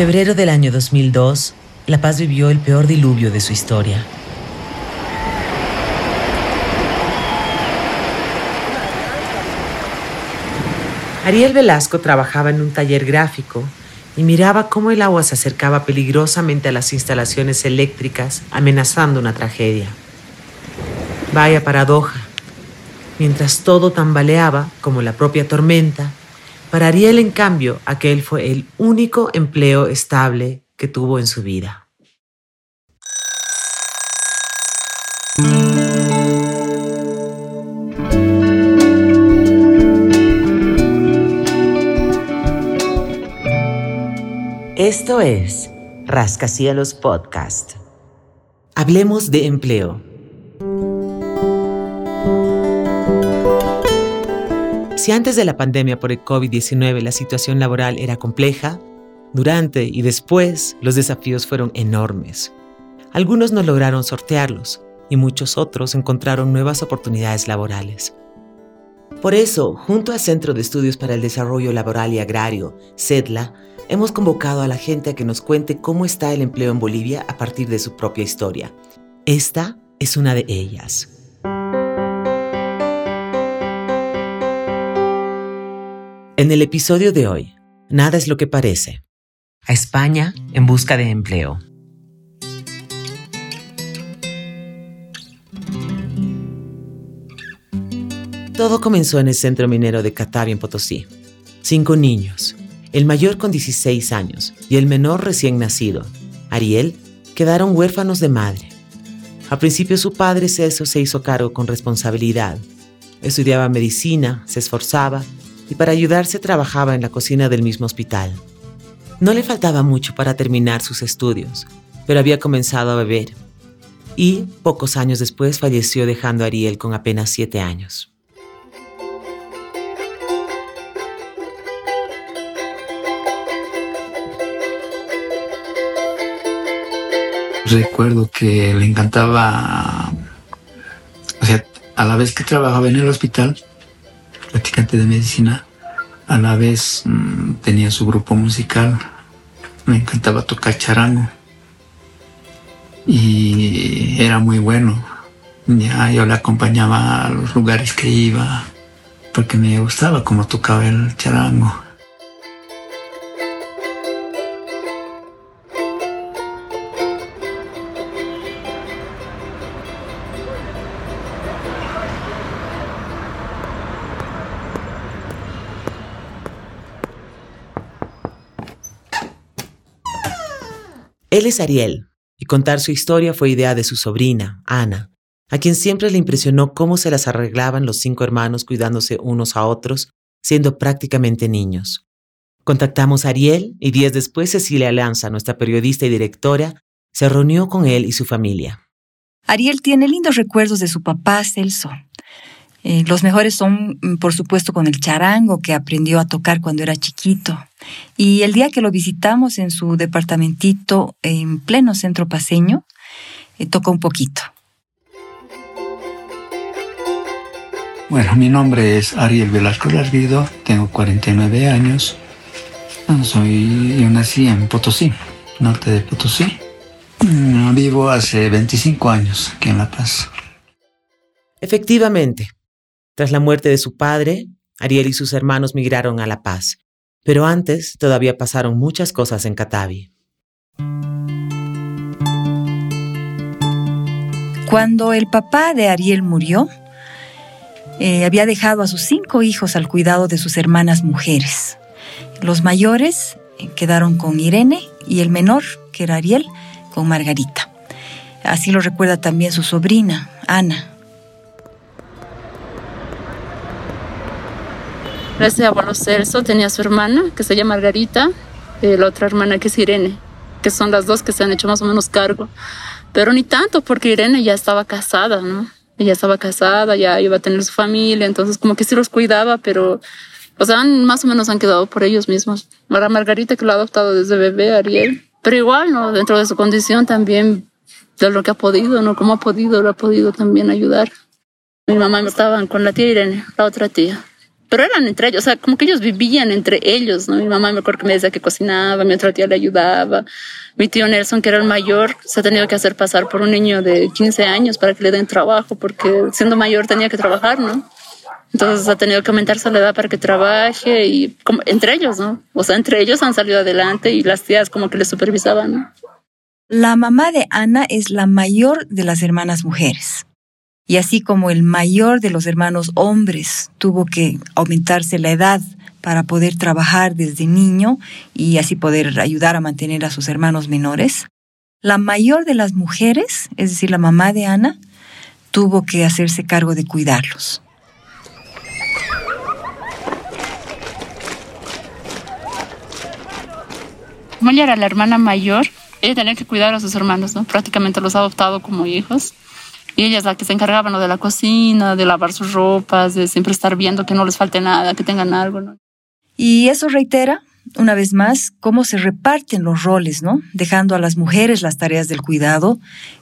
febrero del año 2002, La Paz vivió el peor diluvio de su historia. Ariel Velasco trabajaba en un taller gráfico y miraba cómo el agua se acercaba peligrosamente a las instalaciones eléctricas, amenazando una tragedia. Vaya paradoja. Mientras todo tambaleaba, como la propia tormenta, para Ariel, en cambio, aquel fue el único empleo estable que tuvo en su vida. Esto es Rascacielos Podcast. Hablemos de empleo. Si antes de la pandemia por el COVID-19 la situación laboral era compleja, durante y después los desafíos fueron enormes. Algunos no lograron sortearlos y muchos otros encontraron nuevas oportunidades laborales. Por eso, junto al Centro de Estudios para el Desarrollo Laboral y Agrario, CEDLA, hemos convocado a la gente a que nos cuente cómo está el empleo en Bolivia a partir de su propia historia. Esta es una de ellas. En el episodio de hoy, nada es lo que parece. A España en busca de empleo. Todo comenzó en el centro minero de Catavia en Potosí. Cinco niños, el mayor con 16 años y el menor recién nacido, Ariel, quedaron huérfanos de madre. A principio su padre Celso se hizo cargo con responsabilidad. Estudiaba medicina, se esforzaba y para ayudarse trabajaba en la cocina del mismo hospital. No le faltaba mucho para terminar sus estudios, pero había comenzado a beber y pocos años después falleció dejando a Ariel con apenas siete años. recuerdo que le encantaba, o sea, a la vez que trabajaba en el hospital, practicante de medicina, a la vez mm, tenía su grupo musical, me encantaba tocar charango y era muy bueno. Ya yo le acompañaba a los lugares que iba porque me gustaba cómo tocaba el charango. Él es Ariel, y contar su historia fue idea de su sobrina, Ana, a quien siempre le impresionó cómo se las arreglaban los cinco hermanos cuidándose unos a otros, siendo prácticamente niños. Contactamos a Ariel y días después Cecilia Lanza, nuestra periodista y directora, se reunió con él y su familia. Ariel tiene lindos recuerdos de su papá Celso. Eh, los mejores son, mm, por supuesto, con el charango que aprendió a tocar cuando era chiquito. Y el día que lo visitamos en su departamentito en pleno centro paseño, eh, tocó un poquito. Bueno, mi nombre es Ariel Velasco Larguido, tengo 49 años. Ah, soy, yo nací en Potosí, norte de Potosí. Mm, vivo hace 25 años aquí en La Paz. Efectivamente, tras la muerte de su padre, Ariel y sus hermanos migraron a La Paz, pero antes todavía pasaron muchas cosas en Catavi. Cuando el papá de Ariel murió, eh, había dejado a sus cinco hijos al cuidado de sus hermanas mujeres. Los mayores eh, quedaron con Irene y el menor, que era Ariel, con Margarita. Así lo recuerda también su sobrina, Ana. Ese abuelo Celso tenía su hermana, que se llama Margarita, y la otra hermana que es Irene, que son las dos que se han hecho más o menos cargo. Pero ni tanto, porque Irene ya estaba casada, ¿no? Ella estaba casada, ya iba a tener su familia, entonces como que sí los cuidaba, pero, o sea, más o menos han quedado por ellos mismos. Para Margarita, que lo ha adoptado desde bebé, Ariel. Pero igual, ¿no? Dentro de su condición también, de lo que ha podido, ¿no? Como ha podido, lo ha podido también ayudar. Mi mamá estaban con la tía Irene, la otra tía pero eran entre ellos, o sea, como que ellos vivían entre ellos, ¿no? Mi mamá me acuerdo que me decía que cocinaba, mi otra tía le ayudaba, mi tío Nelson, que era el mayor, se ha tenido que hacer pasar por un niño de 15 años para que le den trabajo, porque siendo mayor tenía que trabajar, ¿no? Entonces ha tenido que aumentarse la edad para que trabaje y como, entre ellos, ¿no? O sea, entre ellos han salido adelante y las tías como que le supervisaban, ¿no? La mamá de Ana es la mayor de las hermanas mujeres. Y así como el mayor de los hermanos hombres tuvo que aumentarse la edad para poder trabajar desde niño y así poder ayudar a mantener a sus hermanos menores, la mayor de las mujeres, es decir, la mamá de Ana, tuvo que hacerse cargo de cuidarlos. Como era la hermana mayor, ella tenía que cuidar a sus hermanos, ¿no? Prácticamente los ha adoptado como hijos. Y ella es la que se encargaba ¿no? de la cocina, de lavar sus ropas, de siempre estar viendo que no les falte nada, que tengan algo, ¿no? Y eso reitera, una vez más, cómo se reparten los roles, ¿no? Dejando a las mujeres las tareas del cuidado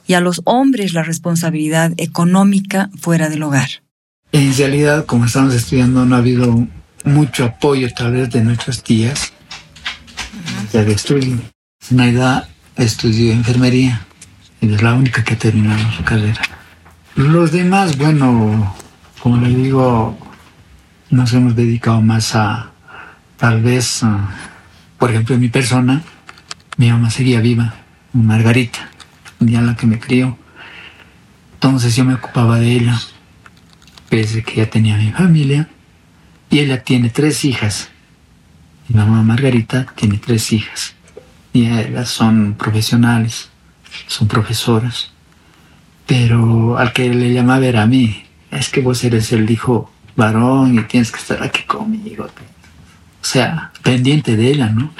y a los hombres la responsabilidad económica fuera del hogar. En realidad, como estamos estudiando, no ha habido mucho apoyo tal vez de nuestras tías ya de estudio. Naida estudió enfermería y es la única que ha terminado su carrera. Los demás, bueno, como le digo, nos hemos dedicado más a, tal vez, por ejemplo, en mi persona, mi mamá seguía viva, Margarita, día la que me crió. Entonces yo me ocupaba de ella, pese que ya tenía mi familia, y ella tiene tres hijas. Mi mamá Margarita tiene tres hijas y ellas son profesionales, son profesoras. Pero al que le llamaba era a mí. Es que vos eres el hijo varón y tienes que estar aquí conmigo. O sea, pendiente de ella, ¿no?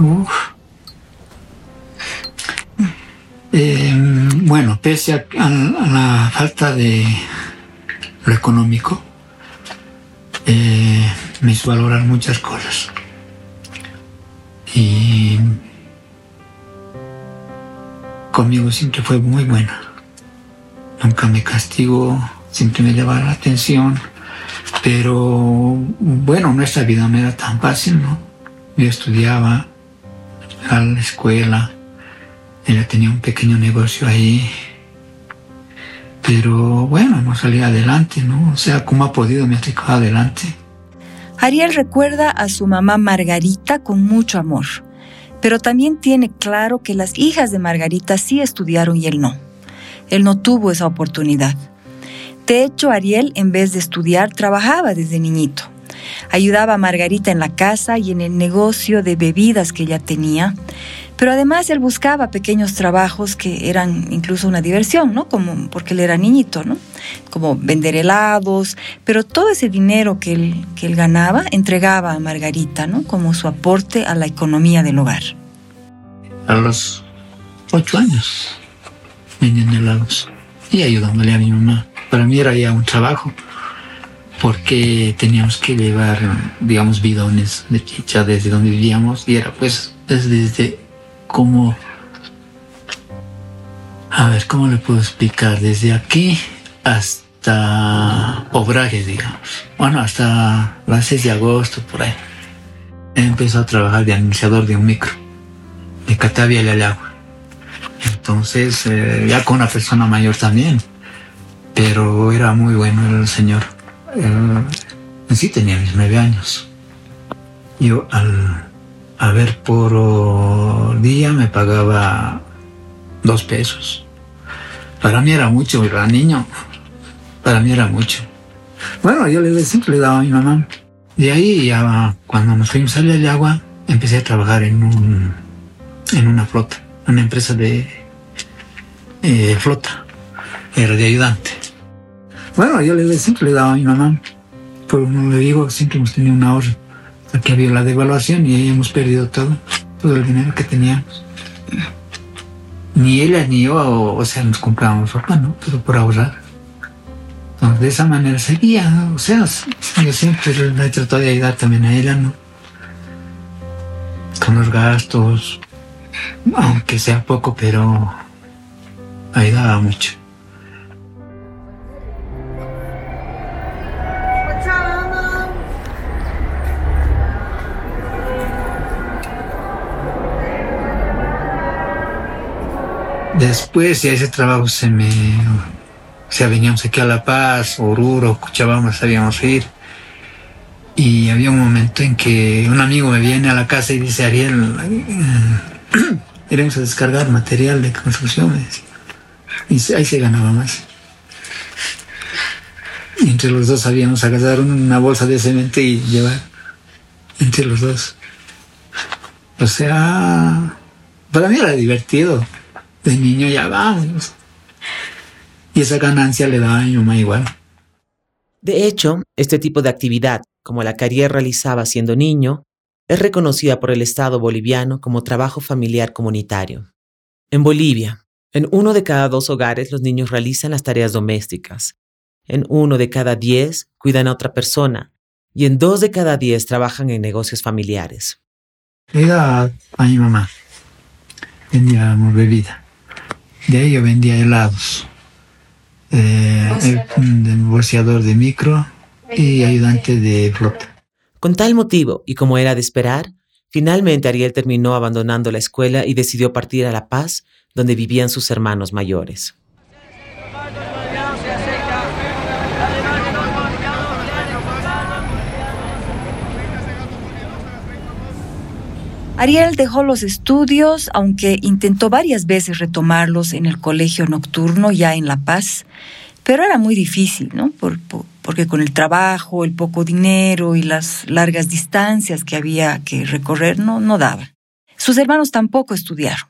Eh, bueno, pese a, la falta de lo económico, eh, me hizo valorar muchas cosas. Y conmigo siempre fue muy buena. Nunca me castigó, siempre me llevaba la atención. Pero bueno, nuestra vida no era tan fácil, ¿no? Yo estudiaba, a la escuela. Ella tenía un pequeño negocio ahí. Pero bueno, hemos salido adelante, ¿no? O sea, ¿cómo ha podido me ha adelante? Ariel recuerda a su mamá Margarita con mucho amor, pero también tiene claro que las hijas de Margarita sí estudiaron y él no. Él no tuvo esa oportunidad. De hecho, Ariel, en vez de estudiar, trabajaba desde niñito. Ayudaba a Margarita en la casa y en el negocio de bebidas que ella tenía. Pero además él buscaba pequeños trabajos que eran incluso una diversión, ¿no? Como porque él era niñito, ¿no? Como vender helados, pero todo ese dinero que él, que él ganaba entregaba a Margarita, ¿no? Como su aporte a la economía del hogar. A los ocho años vendiendo helados y ayudándole a mi mamá. Para mí era ya un trabajo porque teníamos que llevar, digamos, bidones de chicha desde donde vivíamos y era pues desde como, a ver, ¿cómo le puedo explicar? Desde aquí hasta Obrajes, digamos. Bueno, hasta las 6 de agosto, por ahí. Empezó a trabajar de anunciador de un micro, de Catavia y agua. Entonces, eh, ya con una persona mayor también, pero era muy bueno el señor eh, sí tenía mis nueve años. Yo al a ver por día me pagaba dos pesos. Para mí era mucho, era niño. Para mí era mucho. Bueno, yo le siempre le daba a mi mamá. De ahí ya cuando nos fuimos a agua, empecé a trabajar en un en una flota, una empresa de eh, flota. Era de ayudante. Bueno, yo le siempre le daba a mi mamá, pero no le digo, siempre hemos tenido un ahorro. Aquí había la devaluación y ahí hemos perdido todo, todo el dinero que teníamos. Ni ella ni yo, o, sea, nos comprábamos ropa, ¿no? Pero por ahorrar. de esa manera seguía, o sea, yo siempre he tratado de ayudar también a ella, ¿no? Con los gastos, aunque sea poco, pero ayudaba mucho. Después ya ese trabajo se me... O sea, veníamos aquí a La Paz, Oruro, Cochabamba, sabíamos ir. Y había un momento en que un amigo me viene a la casa y dice, Ariel, eh, iremos a descargar material de construcción. Y ahí se ganaba más. Y entre los dos sabíamos agarrar una bolsa de cemento y llevar entre los dos. O sea, para mí era divertido de niño ya vamos. Y esa ganancia le da a mi mamá igual. De hecho, este tipo de actividad, como la que Ariel realizaba siendo niño, es reconocida por el Estado boliviano como trabajo familiar comunitario. En Bolivia, en uno de cada dos hogares los niños realizan las tareas domésticas. En uno de cada diez cuidan a otra persona y en dos de cada diez trabajan en negocios familiares. Era a mi mamá. Vendíamos bebida. De ahí yo vendía helados, eh, negociador de micro y ayudante de flota. Con tal motivo, y como era de esperar, finalmente Ariel terminó abandonando la escuela y decidió partir a La Paz, donde vivían sus hermanos mayores. Ariel dejó los estudios, aunque intentó varias veces retomarlos en el colegio nocturno ya en La Paz, pero era muy difícil, ¿no? porque con el trabajo, el poco dinero y las largas distancias que había que recorrer no, no daba. Sus hermanos tampoco estudiaron.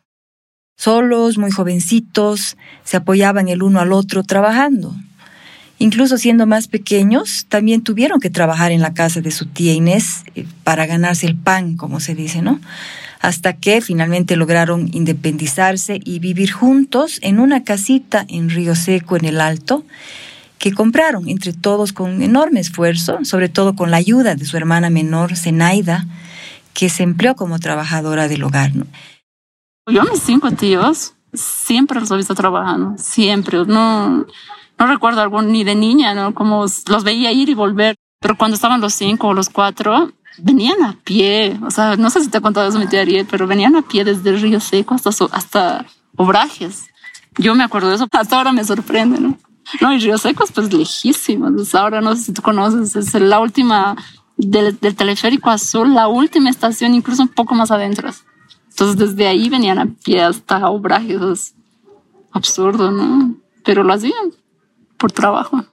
Solos, muy jovencitos, se apoyaban el uno al otro trabajando. Incluso siendo más pequeños, también tuvieron que trabajar en la casa de su tía Inés eh, para ganarse el pan, como se dice, ¿no? Hasta que finalmente lograron independizarse y vivir juntos en una casita en Río Seco, en el Alto, que compraron entre todos con enorme esfuerzo, sobre todo con la ayuda de su hermana menor, Zenaida, que se empleó como trabajadora del hogar. Yo mis cinco tíos siempre los he visto trabajando, siempre. No, no recuerdo algún ni de niña, ¿no? Como los veía ir y volver. Pero cuando estaban los cinco o los cuatro, venían a pie. O sea, no sé si te he contado eso, mi tía Ariel, pero venían a pie desde el Río Seco hasta, hasta Obrajes. Yo me acuerdo de eso. Hasta ahora me sorprende, ¿no? No, y Río Seco es pues lejísimo. ahora no sé si tú conoces, es la última del, del teleférico azul, la última estación, incluso un poco más adentro. Entonces desde ahí venían a pie hasta Obrajes. Es absurdo, ¿no? Pero lo hacían por trabajo.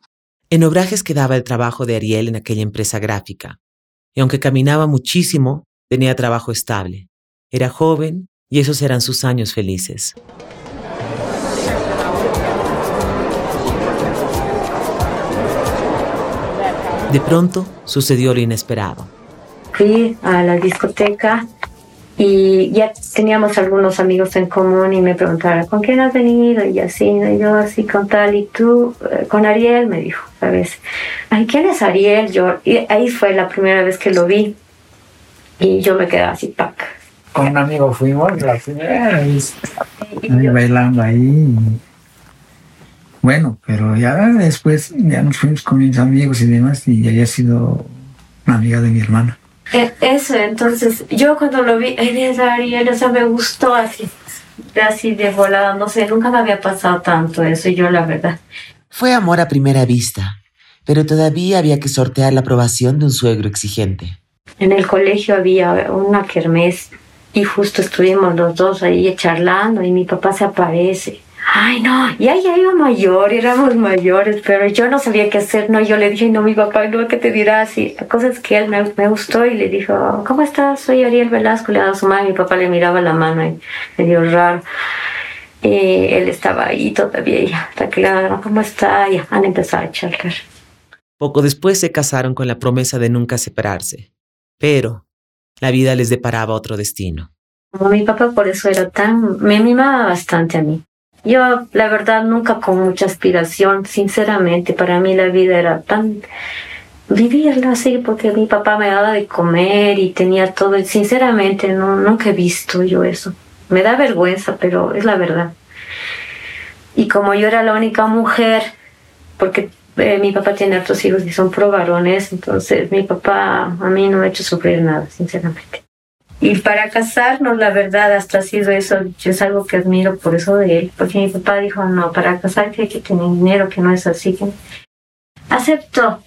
En Obrajes quedaba el trabajo de Ariel en aquella empresa gráfica, y aunque caminaba muchísimo, tenía trabajo estable. Era joven y esos eran sus años felices. De pronto sucedió lo inesperado. Fui a la discoteca y ya teníamos algunos amigos en común y me preguntaron, ¿con quién has venido? Y así, y yo así con tal, y tú, eh, con Ariel, me dijo, ¿sabes? Ay, ¿quién es Ariel? Yo, y ahí fue la primera vez que lo vi y yo me quedé así, pac. Con un amigo fuimos la primera vez, ahí bailando ahí. Bueno, pero ya después ya nos fuimos con mis amigos y demás y había sido una amiga de mi hermana. E, eso, entonces yo cuando lo vi, eres Ariel, o sea, me gustó así, así de volada, no sé, nunca me había pasado tanto eso, yo la verdad. Fue amor a primera vista, pero todavía había que sortear la aprobación de un suegro exigente. En el colegio había una kermés y justo estuvimos los dos ahí charlando y mi papá se aparece ay no, ya, ya iba mayor, éramos mayores, pero yo no sabía qué hacer, no, yo le dije, no, mi papá, no, ¿qué te dirá? Así, la cosa es que él me, me, gustó y le dijo, ¿cómo estás? Soy Ariel Velasco, le ha dado su mano, mi papá le miraba la mano y me dio raro. Y él estaba ahí todavía, ya, está claro, ¿cómo está? Ya, han empezado a charlar. Poco después se casaron con la promesa de nunca separarse, pero la vida les deparaba otro destino. Mi papá por eso era tan, me mimaba bastante a mí Yo, la verdad, nunca con mucha aspiración, sinceramente, para mí la vida era tan vivirla así, porque mi papá me daba de comer y tenía todo, sinceramente, no, nunca he visto yo eso. Me da vergüenza, pero es la verdad. Y como yo era la única mujer, porque eh, mi papá tiene otros hijos y son pro varones, entonces mi papá a mí no me ha hecho sufrir nada, sinceramente. Y para casarnos, la verdad, hasta ha sido eso, es algo que admiro por eso de él, porque mi papá dijo, no, para casarte hay que tener dinero, que no es así. Que... Aceptó,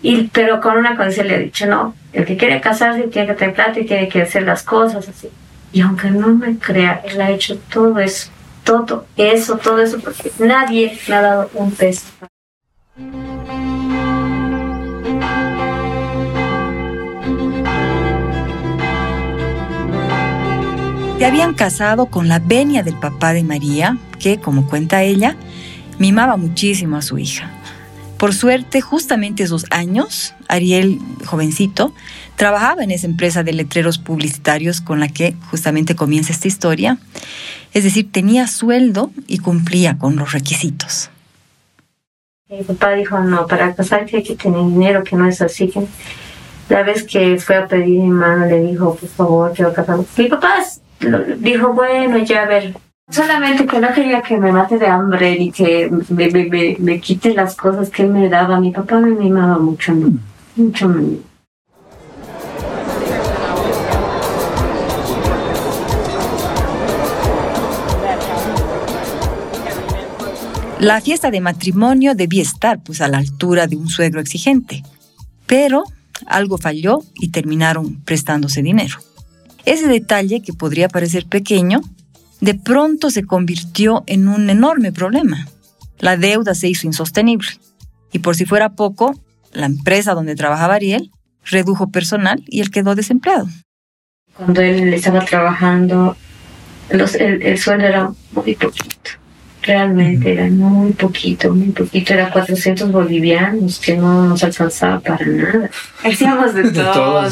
y, pero con una condición le he dicho, no, el que quiere casarse tiene que tener plata y tiene que hacer las cosas así. Y aunque no me crea, él ha hecho todo eso, todo eso, todo eso, porque nadie me ha dado un peso. Se habían casado con la venia del papá de María, que, como cuenta ella, mimaba muchísimo a su hija. Por suerte, justamente esos años, Ariel, jovencito, trabajaba en esa empresa de letreros publicitarios con la que justamente comienza esta historia. Es decir, tenía sueldo y cumplía con los requisitos. Mi papá dijo, no, para casarse hay que tener dinero, que no es así. La vez que fue a pedir mi mano, le dijo, por favor, quiero casarme. Mi papá dijo, bueno, ya a ver, solamente que no quería que me mate de hambre ni que me, me, me, quite las cosas que él me daba. Mi papá me mimaba mucho, mucho. La fiesta de matrimonio debía estar pues a la altura de un suegro exigente, pero algo falló y terminaron prestándose dinero. Ese detalle, que podría parecer pequeño, de pronto se convirtió en un enorme problema. La deuda se hizo insostenible. Y por si fuera poco, la empresa donde trabajaba Ariel redujo personal y él quedó desempleado. Cuando él estaba trabajando, el, el sueldo era muy poquito realmente era muy poquito, muy poquito, era 400 bolivianos que no nos alcanzaba para nada. Hacíamos de todo,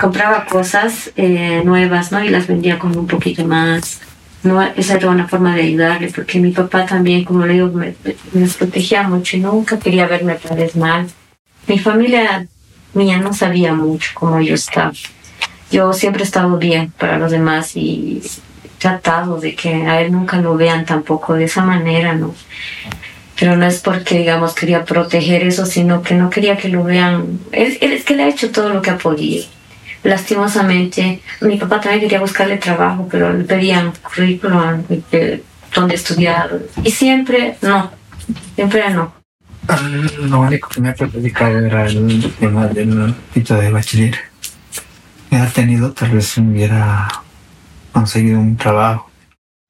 compraba cosas eh, nuevas, ¿no? Y las vendía con un poquito más. No, esa era una forma de ayudarle, porque mi papá también, como le digo, me, me protegía mucho y nunca quería verme tal vez mal. Mi familia mía no sabía mucho cómo yo estaba. Yo siempre he estado bien para los demás y tratado de que a él nunca lo vean tampoco de esa manera, ¿no? Pero no es porque, digamos, quería proteger eso, sino que no quería que lo vean. Él, es que le ha hecho todo lo que ha podido. Lastimosamente, mi papá también quería buscarle trabajo, pero le pedían currículum, donde estudiar. Y siempre no, siempre no. Lo único que me ha perjudicado era el tema del título de bachiller. Me ha tenido, tal vez hubiera conseguido un trabajo.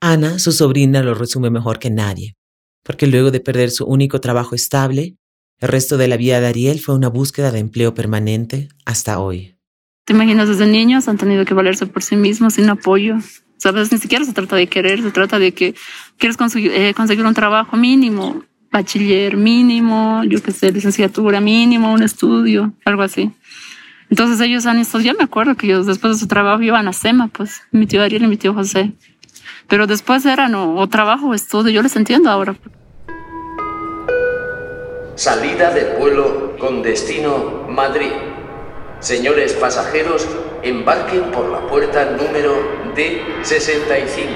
Ana, su sobrina, lo resume mejor que nadie, porque luego de perder su único trabajo estable, el resto de la vida de Ariel fue una búsqueda de empleo permanente hasta hoy. ¿Te imaginas desde niños han tenido que valerse por sí mismos sin apoyo? Sabes, ni siquiera se trata de querer, se trata de que quieres conseguir, eh, conseguir un trabajo mínimo, bachiller mínimo, yo qué sé, licenciatura mínimo, un estudio, algo así. Entonces ellos han estudiado, yo me acuerdo que ellos después de su trabajo iban a SEMA, pues mi tío Ariel y mi tío José. Pero después eran o, trabajo o estudio, yo les entiendo ahora. Salida del vuelo con destino Madrid. Señores pasajeros, embarquen por la puerta número D65.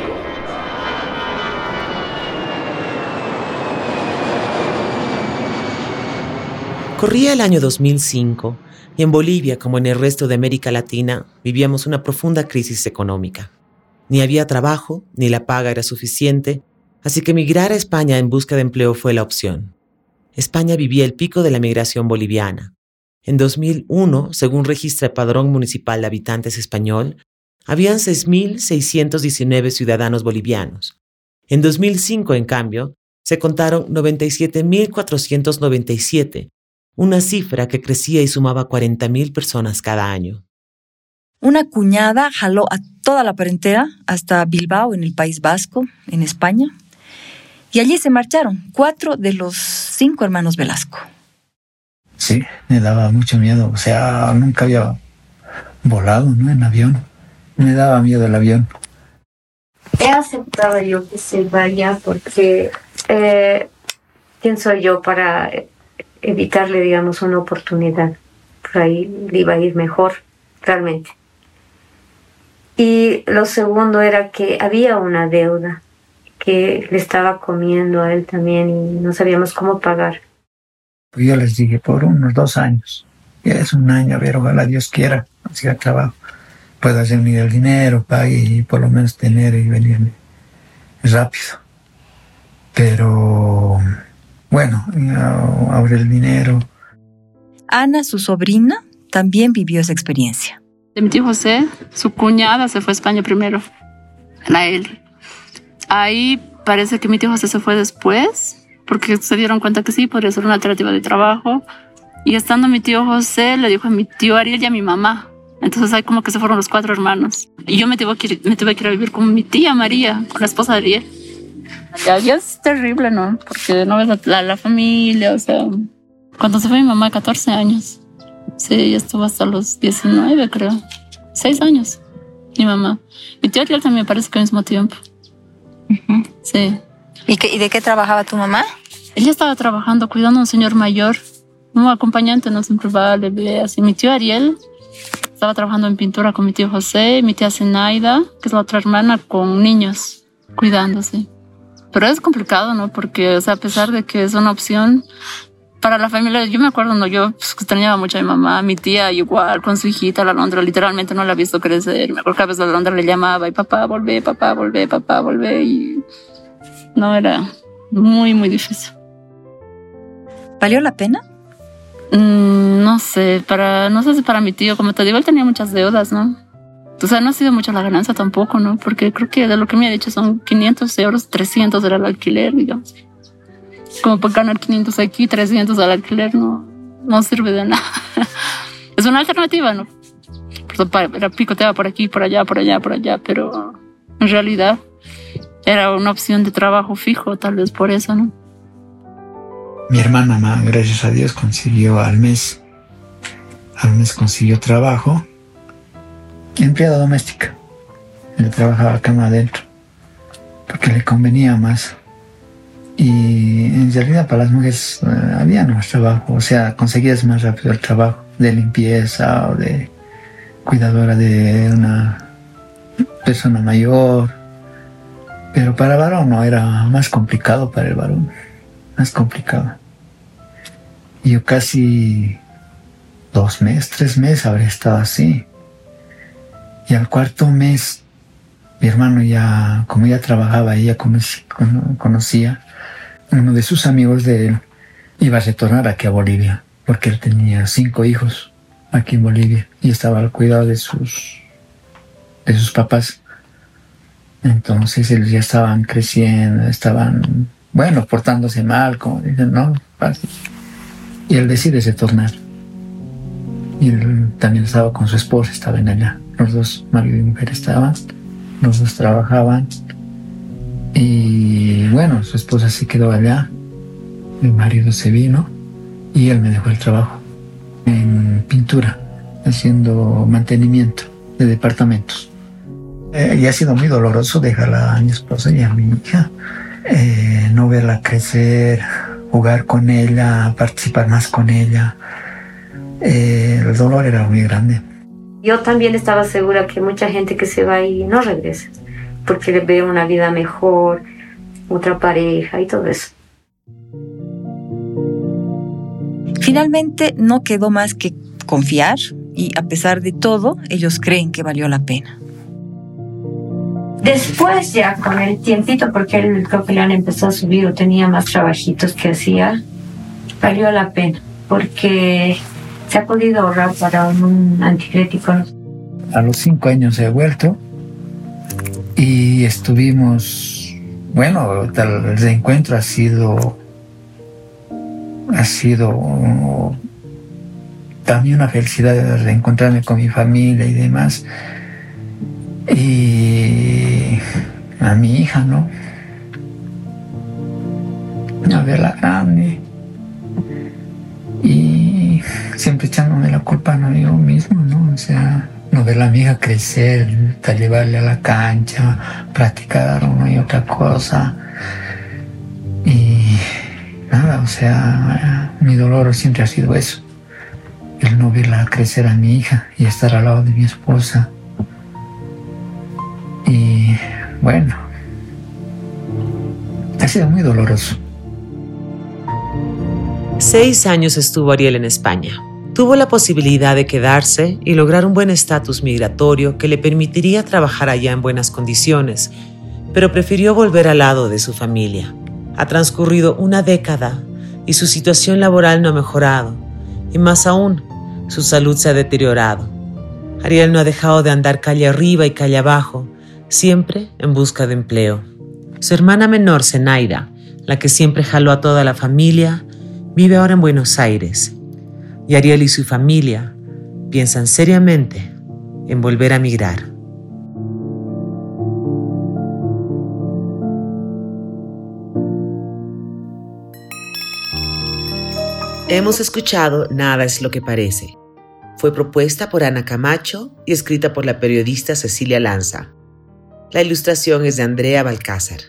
Corría el año 2005 y en Bolivia, como en el resto de América Latina, vivíamos una profunda crisis económica. Ni había trabajo, ni la paga era suficiente, así que emigrar a España en busca de empleo fue la opción. España vivía el pico de la migración boliviana. En 2001, según registra el Padrón Municipal de Habitantes Español, habían 6.619 ciudadanos bolivianos. En 2005, en cambio, se contaron 97.497, una cifra que crecía y sumaba 40.000 personas cada año. Una cuñada jaló a toda la parentela hasta Bilbao, en el País Vasco, en España, y allí se marcharon cuatro de los cinco hermanos Velasco. Sí, me daba mucho miedo, o sea, nunca había volado ¿no? en avión, me daba miedo el avión. he aceptado yo que se vaya porque eh, quién soy yo para evitarle, digamos, una oportunidad. Por ahí le iba a ir mejor, realmente. Y lo segundo era que había una deuda que le estaba comiendo a él también y no sabíamos cómo pagar. Pues yo les dije, por unos dos años, ya es un año, a ver, ojalá Dios quiera, siga trabajo, pueda hacer unir el dinero, pague y por lo menos tener y venirme rápido. Pero bueno, ahora el dinero. Ana, su sobrina, también vivió esa experiencia. De mi tío José, su cuñada se fue a España primero, la él. Ahí parece que mi tío José se fue después, porque se dieron cuenta que sí, podría ser una alternativa de trabajo. Y estando mi tío José, le dijo a mi tío Ariel y a mi mamá. Entonces ahí como que se fueron los cuatro hermanos. Y yo me tuve que ir, me tuve que ir a vivir con mi tía María, con la esposa de Ariel. Ya, es terrible, ¿no? Porque no ves la, la, familia, o sea... Cuando se fue mi mamá, 14 años. Sí, estuvo hasta los 19, creo. 6 años, mi mamá. Mi tío Ariel también parece que al mismo tiempo. Sí. ¿Y, qué, ¿Y de qué trabajaba tu mamá? Ella estaba trabajando cuidando a un señor mayor, un acompañante, no siempre va, le ve así. Mi tío Ariel estaba trabajando en pintura con mi tío José, mi tía Zenaida, que es la otra hermana, con niños, cuidándose. Pero es complicado, ¿no? Porque, o sea, a pesar de que es una opción para la familia, yo me acuerdo, no, yo pues, extrañaba mucho a mi mamá, mi tía igual, con su hijita, la Londra, literalmente no la he visto crecer. Me acuerdo que a veces la Londra le llamaba y papá, volvé, papá, volvé, papá, volvé. Y no, era muy, muy difícil. ¿Valió la pena? Mm, no sé, para, no sé si para mi tío, como te digo, él tenía muchas deudas, ¿no? O sea, no ha sido mucha la ganancia tampoco, ¿no? Porque creo que de lo que me ha dicho son 500 euros, 300 era el alquiler, digamos. Como para ganar 500 aquí, 300 al alquiler, no, no sirve de nada. es una alternativa, ¿no? Era picoteaba por aquí, por allá, por allá, por allá, pero en realidad era una opción de trabajo fijo, tal vez por eso, ¿no? Mi hermana, gracias a Dios, consiguió al mes, al mes consiguió trabajo, empleada doméstica. Le trabajaba cama adentro, porque le convenía más. Y en realidad para las mujeres eh, había más trabajo, o sea, conseguías más rápido el trabajo de limpieza o de cuidadora de una persona mayor. Pero para el varón no, era más complicado para el varón, más complicado. Yo casi dos meses, tres meses habría estado así. Y al cuarto mes, mi hermano ya, como ya trabajaba, ella conocía, uno de sus amigos de él iba a retornar aquí a Bolivia, porque él tenía cinco hijos aquí en Bolivia y estaba al cuidado de sus, de sus papás. Entonces ellos ya estaban creciendo, estaban, bueno, portándose mal, como dicen, ¿no? Y él decide retornar. Y él también estaba con su esposa, estaba en allá. Los dos, marido y mujer, estaban. Los dos trabajaban. Y bueno, su esposa se quedó allá. Mi marido se vino y él me dejó el trabajo en pintura, haciendo mantenimiento de departamentos. Eh, y ha sido muy doloroso dejar a mi esposa y a mi hija, eh, no verla crecer, jugar con ella, participar más con ella. Eh, el dolor era muy grande. Yo también estaba segura que mucha gente que se va y no regresa, porque le ve una vida mejor, otra pareja y todo eso. Finalmente no quedó más que confiar y a pesar de todo, ellos creen que valió la pena. Después ya con el tiempito, porque él creo que le han empezado a subir o tenía más trabajitos que hacía, valió la pena, porque se ha podido ahorrar para un anticrético. A los cinco años he vuelto y estuvimos, bueno, el reencuentro ha sido, ha sido también una felicidad de reencontrarme con mi familia y demás. Y a mi hija, ¿no? A verla grande. Y siempre echándome la culpa a yo mismo, ¿no? O sea, no ver a mi hija crecer, llevarle a la cancha, practicar una y otra cosa. Y nada, o sea, mi dolor siempre ha sido eso. El no verla crecer a mi hija y estar al lado de mi esposa. Y bueno, ha sido muy doloroso. Seis años estuvo Ariel en España. Tuvo la posibilidad de quedarse y lograr un buen estatus migratorio que le permitiría trabajar allá en buenas condiciones, pero prefirió volver al lado de su familia. Ha transcurrido una década y su situación laboral no ha mejorado, y más aún, su salud se ha deteriorado. Ariel no ha dejado de andar calle arriba y calle abajo, siempre en busca de empleo. Su hermana menor, Zenaida, la que siempre jaló a toda la familia, vive ahora en Buenos Aires y Ariel y su familia piensan seriamente en volver a migrar. Hemos escuchado Nada es lo que parece. Fue propuesta por Ana Camacho y escrita por la periodista Cecilia Lanza. La ilustración es de Andrea Balcázar.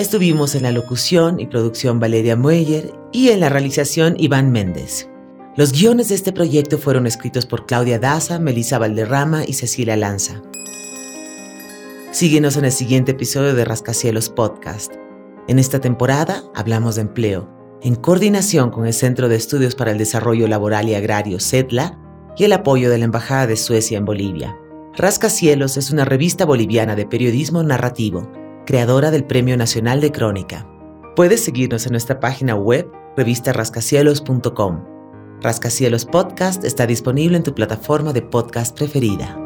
Estuvimos en la locución y producción Valeria Mueller y en la realización Iván Méndez. Los guiones de este proyecto fueron escritos por Claudia Daza, Melissa Valderrama y Cecilia Lanza. Síguenos en el siguiente episodio de Rascacielos Podcast. En esta temporada hablamos de empleo, en coordinación con el Centro de Estudios para el Desarrollo Laboral y Agrario, CETLA, y el apoyo de la Embajada de Suecia en Bolivia. Rascacielos es una revista boliviana de periodismo narrativo creadora del Premio Nacional de Crónica. Puedes seguirnos en nuestra página web revistarrascacielos.com. Rascacielos Podcast está disponible en tu plataforma de podcast preferida.